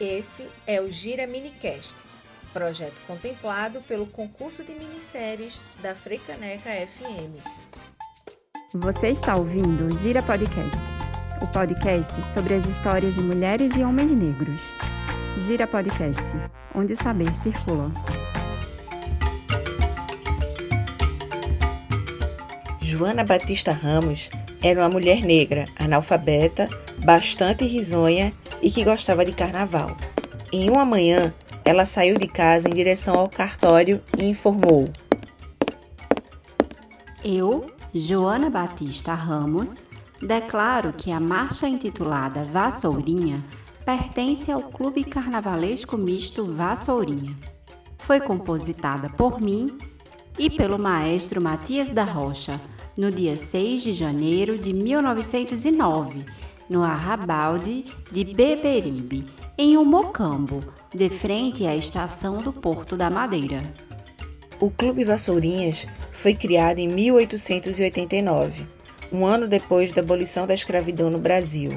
Esse é o Gira Minicast, projeto contemplado pelo concurso de minisséries da Freicaneca FM. Você está ouvindo o Gira Podcast, o podcast sobre as histórias de mulheres e homens negros. Gira Podcast, onde o saber circula. Joana Batista Ramos era uma mulher negra, analfabeta, bastante risonha e que gostava de carnaval. Em uma manhã, ela saiu de casa em direção ao cartório e informou: Eu, Joana Batista Ramos, declaro que a marcha intitulada Vassourinha pertence ao Clube Carnavalesco Misto Vassourinha. Foi compositada por mim e pelo maestro Matias da Rocha no dia 6 de janeiro de 1909, no Arrabalde de Beberibe, em Umocambo, de frente à estação do Porto da Madeira. O Clube Vassourinhas foi criado em 1889, um ano depois da abolição da escravidão no Brasil.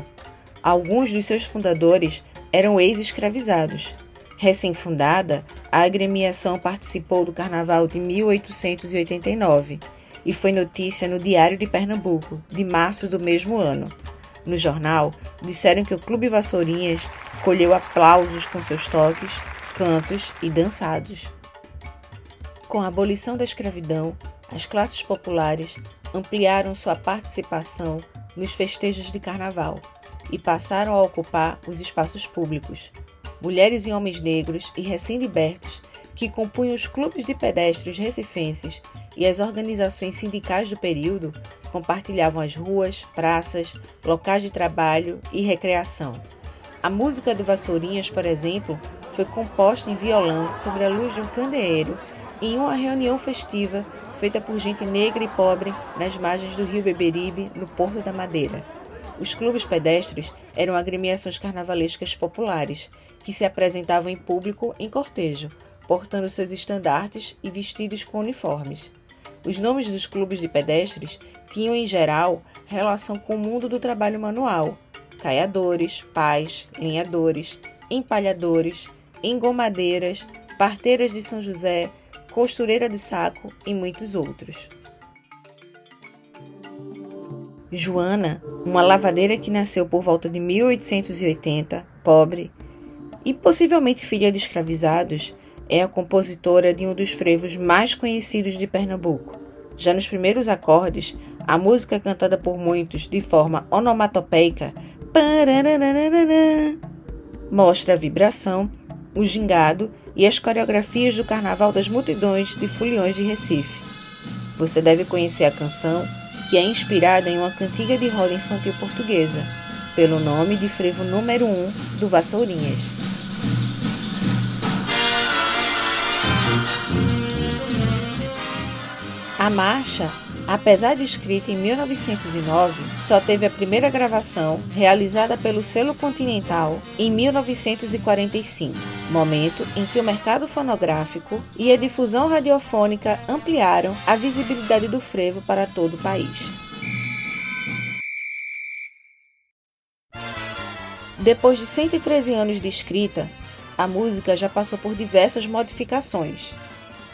Alguns dos seus fundadores eram ex-escravizados. Recém-fundada, a agremiação participou do Carnaval de 1889 e foi notícia no Diário de Pernambuco, de março do mesmo ano. No jornal, disseram que o Clube Vassourinhas colheu aplausos com seus toques, cantos e dançados. Com a abolição da escravidão, as classes populares ampliaram sua participação nos festejos de carnaval e passaram a ocupar os espaços públicos. Mulheres e homens negros e recém-libertos que compunham os clubes de pedestres recifenses e as organizações sindicais do período compartilhavam as ruas, praças, locais de trabalho e recreação. A música do Vassourinhas, por exemplo, foi composta em violão sobre a luz de um candeeiro em uma reunião festiva feita por gente negra e pobre nas margens do rio Beberibe, no Porto da Madeira. Os clubes pedestres eram agremiações carnavalescas populares que se apresentavam em público em cortejo, portando seus estandartes e vestidos com uniformes. Os nomes dos clubes de pedestres tinham, em geral, relação com o mundo do trabalho manual: caiadores, pais, lenhadores, empalhadores, engomadeiras, parteiras de São José, costureira de saco e muitos outros. Joana, uma lavadeira que nasceu por volta de 1880, pobre e possivelmente filha de escravizados, é a compositora de um dos frevos mais conhecidos de Pernambuco. Já nos primeiros acordes, a música cantada por muitos de forma onomatopeica mostra a vibração, o gingado e as coreografias do Carnaval das Multidões de Foliões de Recife. Você deve conhecer a canção, que é inspirada em uma cantiga de roda infantil portuguesa, pelo nome de frevo número 1 um do Vassourinhas. A marcha, apesar de escrita em 1909, só teve a primeira gravação, realizada pelo selo Continental, em 1945, momento em que o mercado fonográfico e a difusão radiofônica ampliaram a visibilidade do frevo para todo o país. Depois de 113 anos de escrita, a música já passou por diversas modificações,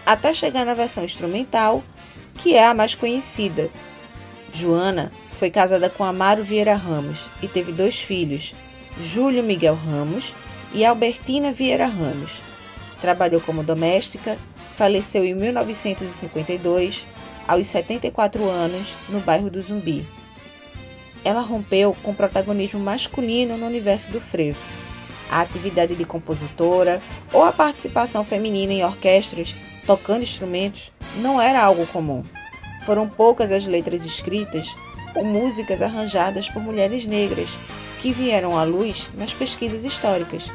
até chegar na versão instrumental que é a mais conhecida. Joana foi casada com Amaro Vieira Ramos e teve dois filhos, Júlio Miguel Ramos e Albertina Vieira Ramos. Trabalhou como doméstica, faleceu em 1952, aos 74 anos, no bairro do Zumbi. Ela rompeu com protagonismo masculino no universo do frevo. A atividade de compositora ou a participação feminina em orquestras tocando instrumentos não era algo comum. Foram poucas as letras escritas ou músicas arranjadas por mulheres negras que vieram à luz nas pesquisas históricas.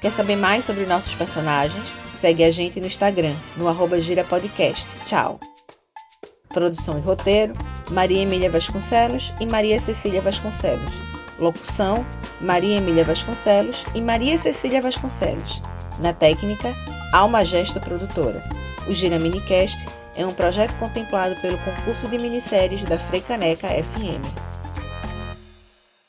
Quer saber mais sobre nossos personagens? Segue a gente no Instagram, no arroba girapodcast. Tchau! Produção e roteiro, Maria Emília Vasconcelos e Maria Cecília Vasconcelos. Locução, Maria Emília Vasconcelos e Maria Cecília Vasconcelos. Na técnica, Alma Gesto Produtora. O Gira Minicast é um projeto contemplado pelo concurso de minisséries da Freicaneca FM.